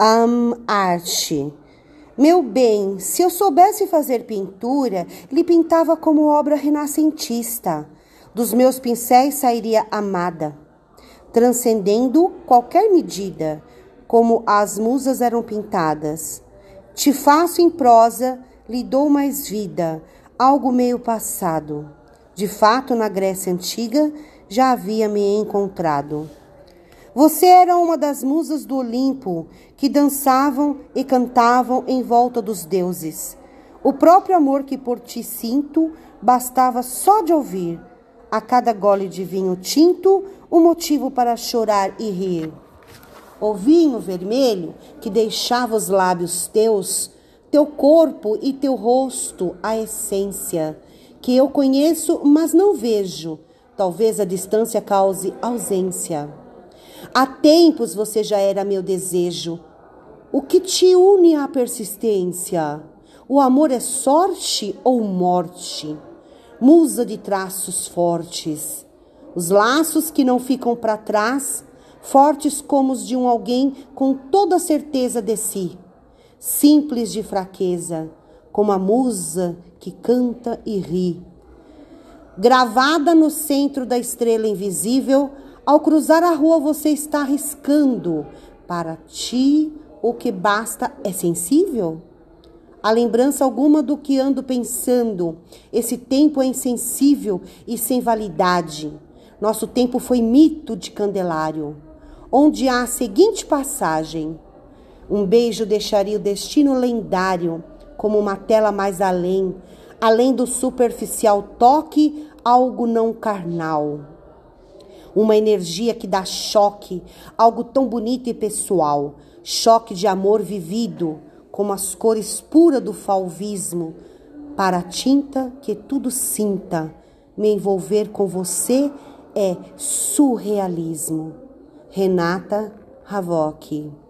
Am arte. Meu bem, se eu soubesse fazer pintura, lhe pintava como obra renascentista. Dos meus pincéis sairia amada, transcendendo qualquer medida, como as musas eram pintadas. Te faço em prosa, lhe dou mais vida, algo meio passado. De fato, na Grécia Antiga já havia me encontrado. Você era uma das musas do Olimpo que dançavam e cantavam em volta dos deuses. O próprio amor que por ti sinto bastava só de ouvir. A cada gole de vinho tinto, um motivo para chorar e rir. O vinho vermelho que deixava os lábios teus, teu corpo e teu rosto, a essência, que eu conheço, mas não vejo. Talvez a distância cause ausência. Há tempos você já era meu desejo. O que te une à persistência? O amor é sorte ou morte? Musa de traços fortes. Os laços que não ficam para trás, fortes como os de um alguém com toda certeza de si. Simples de fraqueza, como a musa que canta e ri. Gravada no centro da estrela invisível, ao cruzar a rua, você está arriscando. Para ti, o que basta é sensível? A lembrança alguma do que ando pensando. Esse tempo é insensível e sem validade. Nosso tempo foi mito de Candelário, onde há a seguinte passagem: Um beijo deixaria o destino lendário, como uma tela mais além, além do superficial toque, algo não carnal uma energia que dá choque, algo tão bonito e pessoal, choque de amor vivido, como as cores puras do falvismo, para a tinta que tudo sinta. Me envolver com você é surrealismo. Renata Havoc